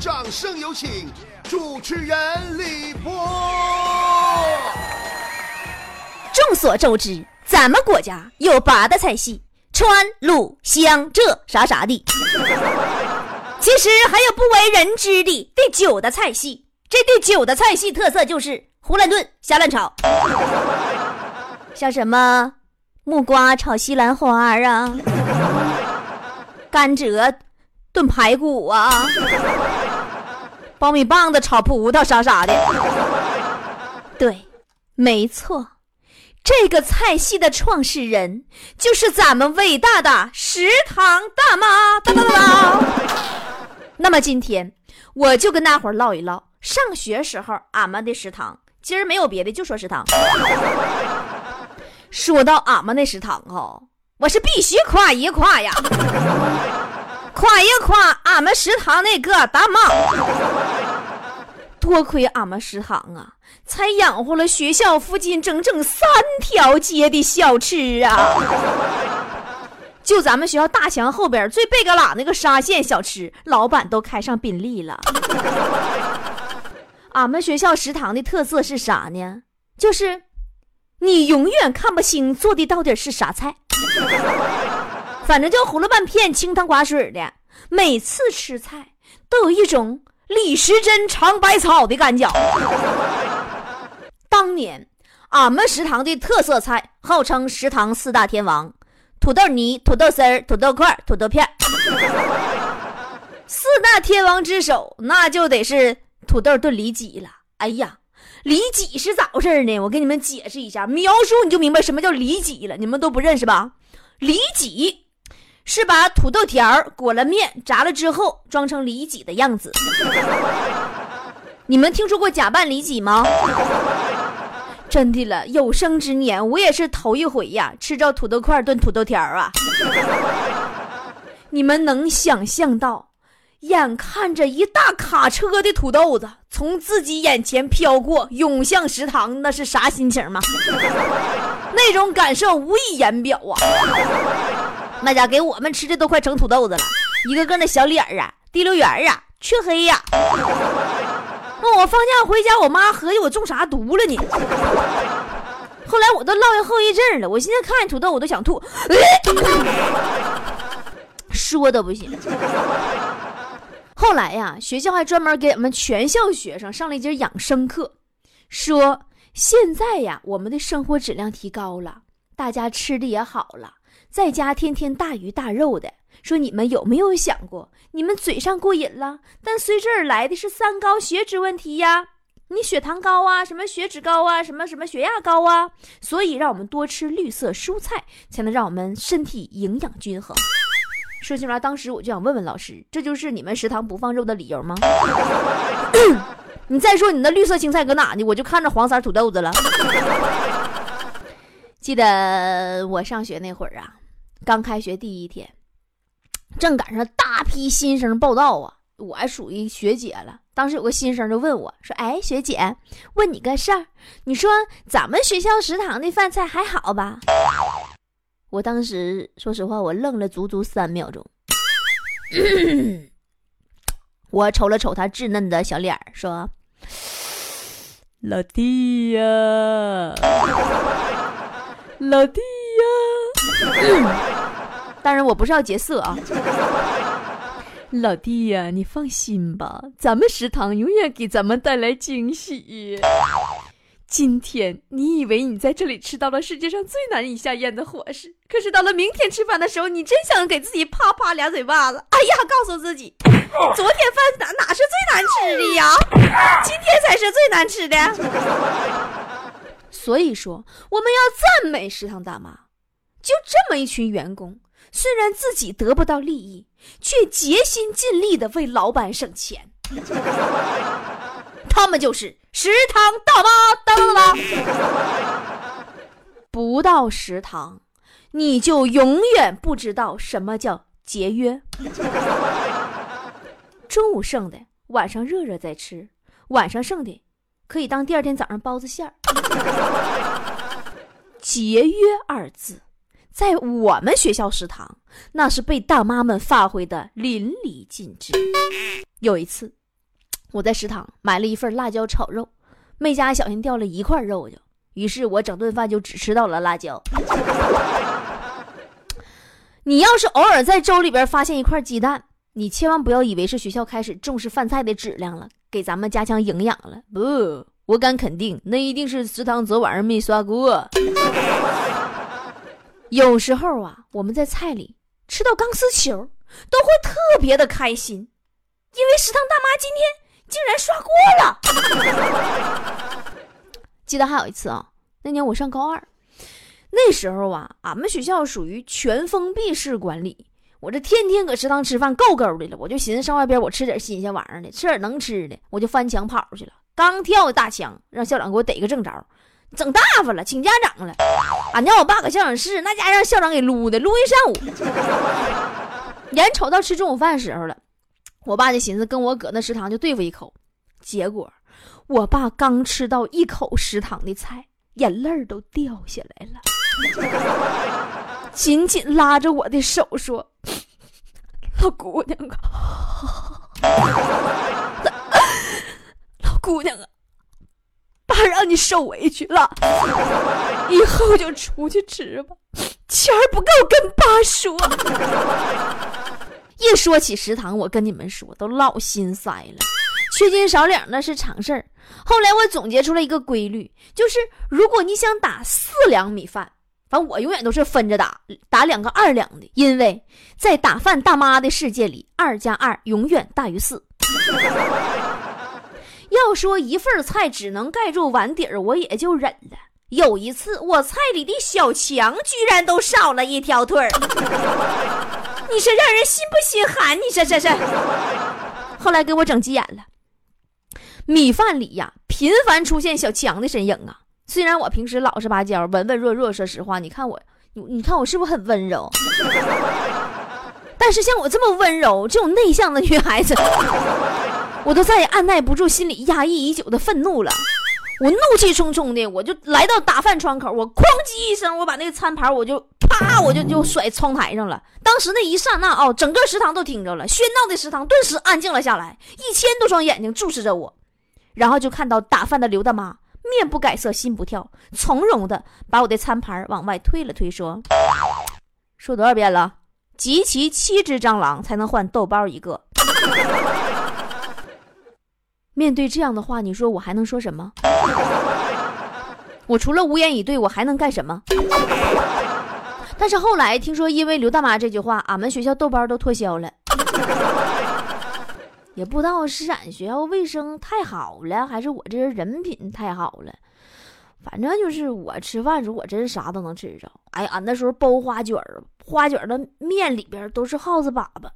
掌声有请主持人李波。众所周知，咱们国家有八大菜系：川、鲁、湘、浙啥啥的。其实还有不为人知的第九大菜系。这第九大菜系特色就是胡乱炖、瞎乱炒，像什么木瓜炒西兰花啊，甘蔗炖排骨啊，苞米棒子炒葡萄啥啥的。对，没错。这个菜系的创始人就是咱们伟大的食堂大妈，哒哒哒哒。那么今天我就跟大伙唠一唠上学时候俺们的食堂。今儿没有别的，就说食堂。说到俺们那食堂哈，我是必须夸一夸呀，夸一夸俺们食堂那个大妈。多亏俺们食堂啊，才养活了学校附近整整三条街的小吃啊！就咱们学校大墙后边最背个拉那个沙县小吃，老板都开上宾利了。俺们学校食堂的特色是啥呢？就是你永远看不清做的到底是啥菜，反正就糊了半片清汤寡水的。每次吃菜都有一种。李时珍尝百草的感觉。当年俺们食堂的特色菜，号称食堂四大天王：土豆泥、土豆丝儿、土豆块、土豆片。四大天王之首，那就得是土豆炖里脊了。哎呀，里脊是咋回事呢？我给你们解释一下，描述你就明白什么叫里脊了。你们都不认识吧？里脊。是把土豆条裹了面，炸了之后装成里脊的样子。你们听说过假扮里脊吗？真的了，有生之年我也是头一回呀，吃着土豆块炖土豆条啊！你们能想象到，眼看着一大卡车的土豆子从自己眼前飘过，涌向食堂，那是啥心情吗？那种感受无以言表啊！那家给我们吃的都快成土豆子了，一个个那小脸儿啊，滴溜圆儿啊，黢黑呀。那我放假回家，我妈合计我中啥毒了呢？后来我都落下后遗症了，我现在看见土豆我都想吐，说都不行。后来呀，学校还专门给我们全校学生上了一节养生课，说现在呀，我们的生活质量提高了，大家吃的也好了。在家天天大鱼大肉的，说你们有没有想过，你们嘴上过瘾了，但随之而来的是三高血脂问题呀？你血糖高啊，什么血脂高啊，什么什么血压高啊？所以让我们多吃绿色蔬菜，才能让我们身体营养均衡。说起来，当时我就想问问老师，这就是你们食堂不放肉的理由吗？你再说你那绿色青菜搁哪呢？我就看着黄色土豆子了。记得我上学那会儿啊。刚开学第一天，正赶上大批新生报道啊！我还属于学姐了。当时有个新生就问我说：“哎，学姐，问你个事儿，你说咱们学校食堂的饭菜还好吧？”我当时说实话，我愣了足足三秒钟。我瞅了瞅他稚嫩的小脸儿，说：“老弟呀，老弟。” 当然，我不是要劫色啊，老弟呀，你放心吧，咱们食堂永远给咱们带来惊喜。今天你以为你在这里吃到了世界上最难以下咽的伙食，可是到了明天吃饭的时候，你真想给自己啪啪俩嘴巴子。哎呀，告诉自己，昨天饭哪哪是最难吃的呀？今天才是最难吃的。所以说，我们要赞美食堂大妈。就这么一群员工，虽然自己得不到利益，却竭心尽力的为老板省钱。他们就是食堂大妈，当当当。不到食堂，你就永远不知道什么叫节约。中午剩的，晚上热热再吃；晚上剩的，可以当第二天早上包子馅儿。节约二字。在我们学校食堂，那是被大妈们发挥的淋漓尽致。有一次，我在食堂买了一份辣椒炒肉，没加小心掉了一块肉就，于是我整顿饭就只吃到了辣椒。你要是偶尔在粥里边发现一块鸡蛋，你千万不要以为是学校开始重视饭菜的质量了，给咱们加强营养了。不，我敢肯定，那一定是食堂昨晚上没刷锅。有时候啊，我们在菜里吃到钢丝球，都会特别的开心，因为食堂大妈今天竟然刷锅了。记得还有一次啊，那年我上高二。那时候啊，俺们学校属于全封闭式管理，我这天天搁食堂吃饭够够的了。我就寻思上外边我吃点新鲜玩意儿的，吃点能吃的，我就翻墙跑去了。刚跳大墙，让校长给我逮个正着，整大发了，请家长了。俺家我爸搁校长室，那家让校长给撸的，撸一上午。眼瞅到吃中午饭时候了，我爸就寻思跟我搁那食堂就对付一口。结果，我爸刚吃到一口食堂的菜，眼泪都掉下来了。紧紧拉着我的手说：“老姑娘啊，老姑娘啊，让你受委屈了，以后就出去吃吧，钱不够跟爸说。”一说起食堂，我跟你们说都老心塞了，缺斤少两那是常事儿。后来我总结出了一个规律，就是如果你想打四两米饭。反正我永远都是分着打，打两个二两的，因为在打饭大妈的世界里，二加二永远大于四。要说一份菜只能盖住碗底儿，我也就忍了。有一次，我菜里的小强居然都少了一条腿儿，你说让人心不心寒？你说这是？后来给我整急眼了，米饭里呀频繁出现小强的身影啊。虽然我平时老实巴交、文文弱弱，说实话，你看我，你你看我是不是很温柔？但是像我这么温柔、这种内向的女孩子，我都再也按耐不住心里压抑已久的愤怒了。我怒气冲冲的，我就来到打饭窗口，我哐叽一声，我把那个餐盘，我就啪，我就就甩窗台上了。当时那一刹那啊，整个食堂都听着了，喧闹的食堂顿时安静了下来，一千多双眼睛注视着我，然后就看到打饭的刘大妈。面不改色，心不跳，从容的把我的餐盘往外推了推，说：“说多少遍了？集齐七只蟑螂才能换豆包一个。”面对这样的话，你说我还能说什么？我除了无言以对，我还能干什么？但是后来听说，因为刘大妈这句话，俺们学校豆包都脱销了。也不知道是俺学校卫生太好了，还是我这人人品太好了。反正就是我吃饭时候，我真是啥都能吃着。哎呀，俺那时候包花卷，花卷的面里边都是耗子粑粑。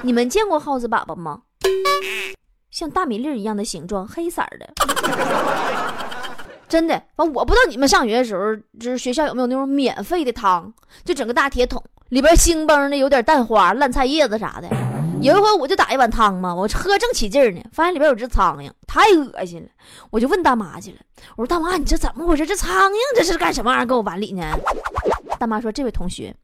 你们见过耗子粑粑吗？像大米粒一样的形状，黑色的。真的，我不知道你们上学的时候，就是学校有没有那种免费的汤，就整个大铁桶，里边腥崩的，有点蛋花、烂菜叶子啥的。有一回我就打一碗汤嘛，我喝正起劲呢，发现里边有只苍蝇，太恶心了。我就问大妈去了，我说大妈，你这怎么回事？这苍蝇这是干什么玩意儿？搁我碗里呢？大妈说：“这位同学，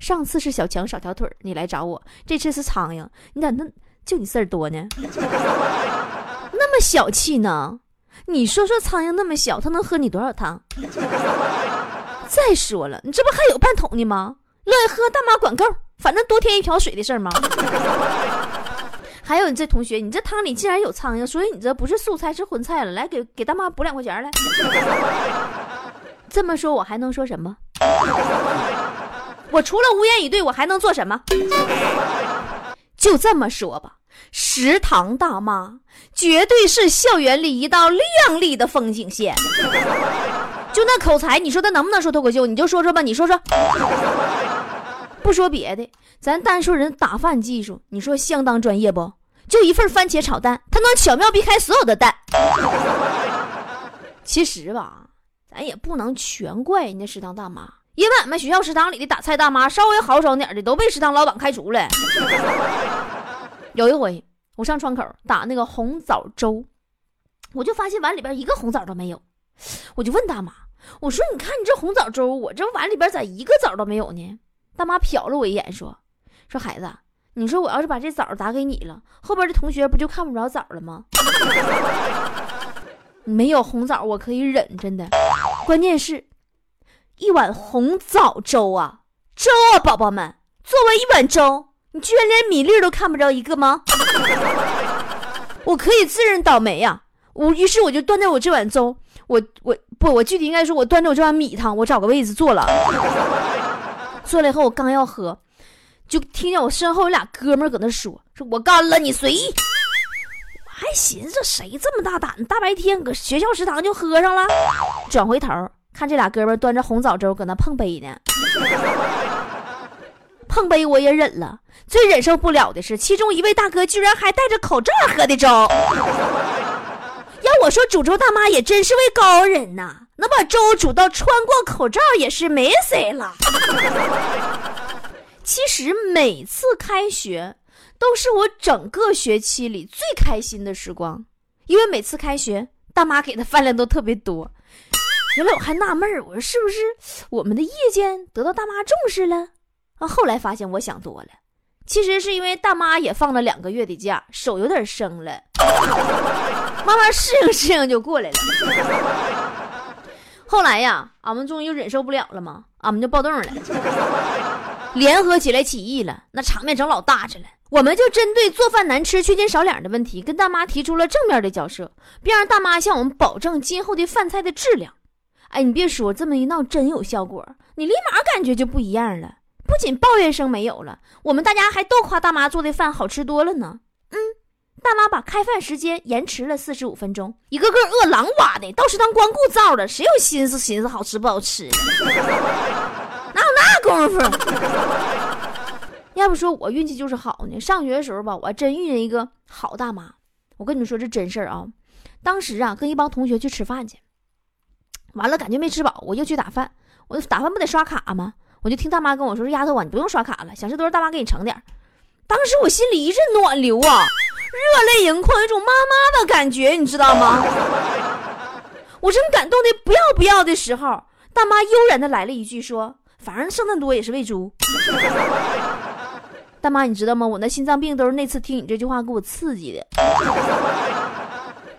上次是小强少条腿你来找我，这次是苍蝇，你咋那就你事儿多呢？那么小气呢？你说说，苍蝇那么小，它能喝你多少汤？再说了，你这不还有半桶呢吗？乐意喝，大妈管够。”反正多添一瓢水的事儿吗？还有你这同学，你这汤里竟然有苍蝇，所以你这不是素菜是荤菜了。来，给给大妈补两块钱来。这么说，我还能说什么？我除了无言以对，我还能做什么？就这么说吧，食堂大妈绝对是校园里一道亮丽的风景线。就那口才，你说他能不能说脱口秀？你就说说吧，你说说。不说别的，咱单说人打饭技术，你说相当专业不？就一份番茄炒蛋，他能巧妙避开所有的蛋。其实吧，咱也不能全怪人家食堂大妈，因为俺们学校食堂里的打菜大妈稍微豪爽点的都被食堂老板开除了。有一回，我上窗口打那个红枣粥，我就发现碗里边一个红枣都没有，我就问大妈，我说：“你看你这红枣粥，我这碗里边咋一个枣都没有呢？”大妈瞟了我一眼，说：“说孩子，你说我要是把这枣打给你了，后边的同学不就看不着枣了吗？没有红枣我可以忍，真的。关键是，一碗红枣粥啊，粥啊，宝宝们，作为一碗粥，你居然连米粒都看不着一个吗？我可以自认倒霉呀！我于是我就端着我这碗粥，我我不，我具体应该说，我端着我这碗米汤，我找个位置坐了。坐了以后，我刚要喝。就听见我身后有俩哥们搁那说：“说我干了，你随意。”我还寻思这谁这么大胆，大白天搁学校食堂就喝上了。转回头看这俩哥们端着红枣粥搁那碰杯呢。碰杯我也忍了，最忍受不了的是其中一位大哥居然还戴着口罩喝的粥。要我说，煮粥大妈也真是位高人呐，能把粥煮到穿过口罩也是没谁了。其实每次开学都是我整个学期里最开心的时光，因为每次开学大妈给的饭量都特别多。原来我还纳闷儿，我说是不是我们的意见得到大妈重视了？啊，后来发现我想多了，其实是因为大妈也放了两个月的假，手有点生了，慢慢适应适应就过来了。后来呀，俺们终于忍受不了了嘛，俺们就暴动了。联合起来起义了，那场面整老大着了。我们就针对做饭难吃、缺斤少两的问题，跟大妈提出了正面的交涉，并让大妈向我们保证今后的饭菜的质量。哎，你别说，这么一闹真有效果，你立马感觉就不一样了。不仅抱怨声没有了，我们大家还都夸大妈做的饭好吃多了呢。嗯，大妈把开饭时间延迟了四十五分钟，一个个饿狼哇的，到食堂光顾灶了，谁有心思寻思好吃不好吃？哪有那功夫，要不说我运气就是好呢。上学的时候吧，我还真遇见一个好大妈。我跟你们说这真事儿啊。当时啊，跟一帮同学去吃饭去，完了感觉没吃饱，我又去打饭。我打饭不得刷卡吗？我就听大妈跟我说：“说丫头啊，你不用刷卡了，想吃多少大妈给你盛点当时我心里一阵暖流啊，热泪盈眶，有种妈妈的感觉，你知道吗？我正感动的不要不要的时候，大妈悠然的来了一句说。反正剩那么多也是喂猪。大妈，你知道吗？我那心脏病都是那次听你这句话给我刺激的。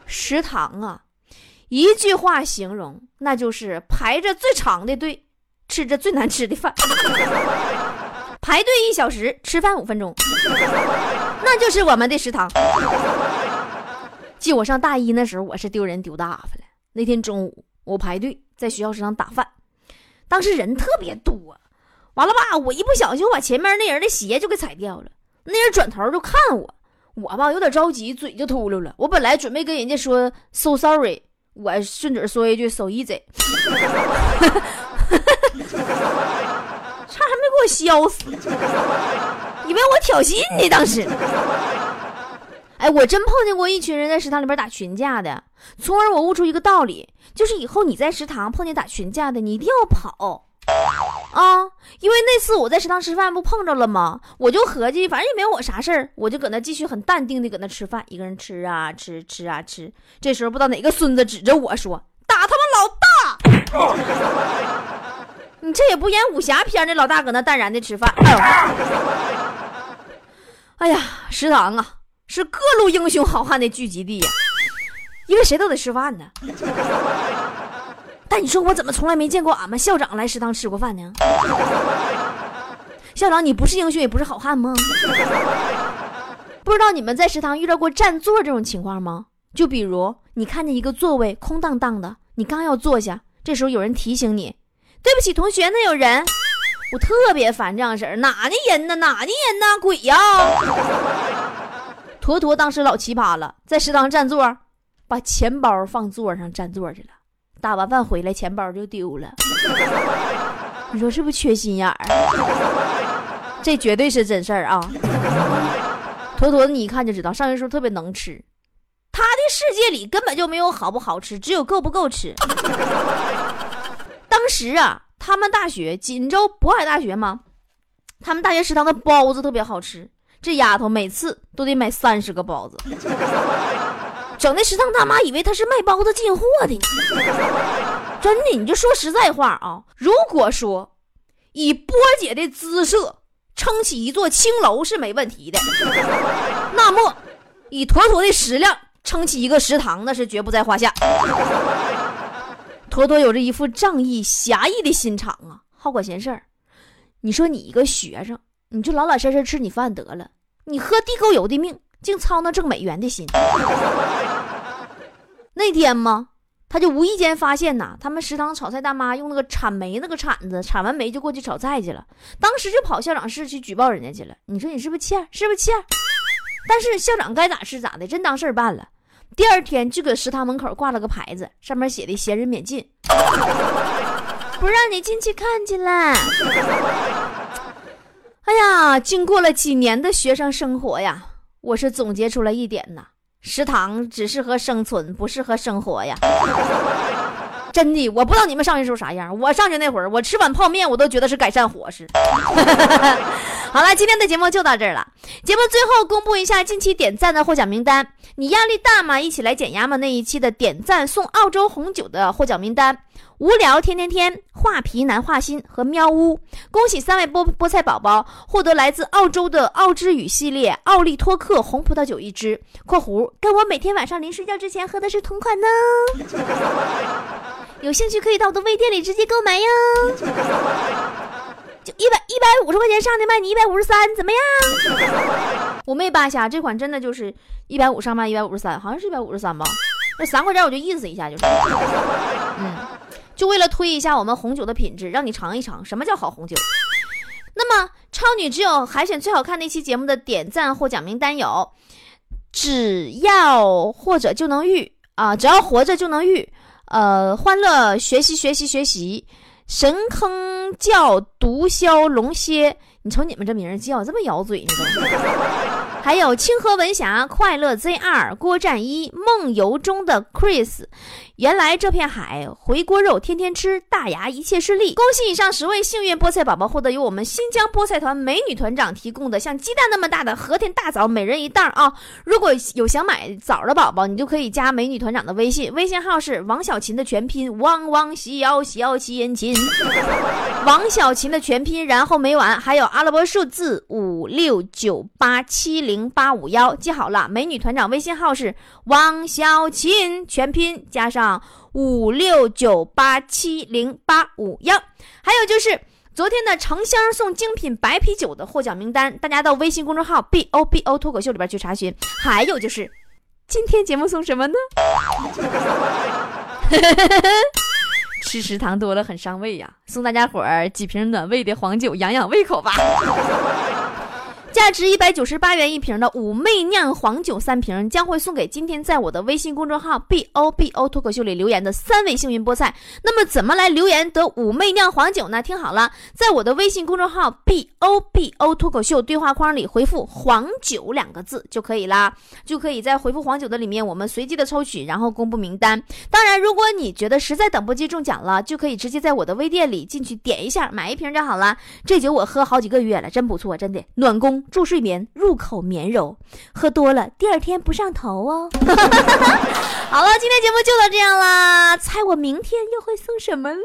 食堂啊，一句话形容，那就是排着最长的队，吃着最难吃的饭。排队一小时，吃饭五分钟，那就是我们的食堂。记我上大一那时候，我是丢人丢大发了。那天中午，我排队在学校食堂打饭。当时人特别多，完了吧，我一不小心，我把前面那人的鞋就给踩掉了。那人转头就看我，我吧有点着急，嘴就秃噜了。我本来准备跟人家说 so sorry，我顺嘴说一句 so easy，差还没给我削死，以为我挑衅呢。当时，哎，我真碰见过一群人在食堂里边打群架的，从而我悟出一个道理。就是以后你在食堂碰见打群架的，你一定要跑啊！因为那次我在食堂吃饭不碰着了吗？我就合计，反正也没有我啥事儿，我就搁那继续很淡定的搁那吃饭，一个人吃啊吃吃啊吃。这时候不知道哪个孙子指着我说：“打他妈老大！” 你这也不演武侠片的老大搁那淡然的吃饭。哎呀，食堂啊，是各路英雄好汉的聚集地呀。因为谁都得吃饭呢，但你说我怎么从来没见过俺们校长来食堂吃过饭呢？校长，你不是英雄也不是好汉吗？不知道你们在食堂遇到过占座这种情况吗？就比如你看见一个座位空荡荡的，你刚要坐下，这时候有人提醒你：“对不起，同学，那有人。”我特别烦这样式儿，哪的人呢？哪的人呢？鬼呀！坨坨当时老奇葩了，在食堂占座。把钱包放座上占座去了，打完饭回来钱包就丢了。你说是不是缺心眼儿？这绝对是真事儿啊！坨坨，你一看就知道，上学时候特别能吃，他的世界里根本就没有好不好吃，只有够不够吃。当时啊，他们大学锦州渤海大学嘛，他们大学食堂的包子特别好吃，这丫头每次都得买三十个包子。整的食堂大妈以为他是卖包子进货的呢，真的，你就说实在话啊。如果说以波姐的姿色撑起一座青楼是没问题的，那么以坨坨的食量撑起一个食堂，那是绝不在话下。坨坨有着一副仗义侠义的心肠啊，好管闲事儿。你说你一个学生，你就老老实实吃你饭得了，你喝地沟油的命，净操那挣美元的心。那天吗？他就无意间发现呐，他们食堂炒菜大妈用那个铲煤那个铲子铲完煤就过去炒菜去了，当时就跑校长室去举报人家去了。你说你是不是欠？是不是欠？但是校长该咋是咋的，真当事儿办了。第二天就搁食堂门口挂了个牌子，上面写的“闲人免进”，不让你进去看去了。哎呀，经过了几年的学生生活呀，我是总结出来一点呐。食堂只适合生存，不适合生活呀！真的，我不知道你们上学时候啥样。我上学那会儿，我吃碗泡面，我都觉得是改善伙食。好了，今天的节目就到这儿了。节目最后公布一下近期点赞的获奖名单。你压力大吗？一起来减压吗？那一期的点赞送澳洲红酒的获奖名单。无聊天天天画皮难画心和喵呜，恭喜三位菠菠菜宝宝获得来自澳洲的奥之语系列奥利托克红葡萄酒一支（括弧跟我每天晚上临睡觉之前喝的是同款呢）。有兴趣可以到我的微店里直接购买哟。就一百一百五十块钱上的卖你一百五十三，怎么样？我没扒瞎，这款真的就是一百五上卖一百五十三，好像是一百五十三吧？那三块钱我就意思一下就是，嗯。就为了推一下我们红酒的品质，让你尝一尝什么叫好红酒。那么，超女只有海选最好看那期节目的点赞获奖名单有：只要或者就能遇啊，只要活着就能遇。呃，欢乐学习学习学习，神坑叫毒枭龙蝎。你瞅你们这名儿叫这么咬嘴呢都？还有清河文霞、快乐 Z 二、郭战一、梦游中的 Chris。原来这片海，回锅肉天天吃，大牙一切顺利。恭喜以上十位幸运菠菜宝宝获得由我们新疆菠菜团美女团长提供的像鸡蛋那么大的和田大枣，每人一袋啊！如果有想买枣的宝宝，你就可以加美女团长的微信，微信号是王小琴的全拼，汪汪小小琴琴，王小琴的全拼，然后没完，还有阿拉伯数字五六九八七零零八五幺，记好了，美女团长微信号是王小琴全拼加上。五六九八七零八五幺，还有就是昨天的成箱送精品白啤酒的获奖名单，大家到微信公众号 B O B O 脱口秀里边去查询。还有就是今天节目送什么呢？吃食堂多了很伤胃呀，送大家伙儿几瓶暖胃的黄酒养养胃口吧。价值一百九十八元一瓶的五媚酿黄酒三瓶将会送给今天在我的微信公众号 B O B O 脱口秀里留言的三位幸运菠菜。那么怎么来留言得五媚酿黄酒呢？听好了，在我的微信公众号 B O B O 脱口秀对话框里回复“黄酒”两个字就可以啦，就可以在回复“黄酒”的里面，我们随机的抽取，然后公布名单。当然，如果你觉得实在等不及中奖了，就可以直接在我的微店里进去点一下，买一瓶就好了。这酒我喝好几个月了，真不错，真的暖宫。助睡眠，入口绵柔，喝多了第二天不上头哦。好了，今天节目就到这样啦，猜我明天又会送什么了呢？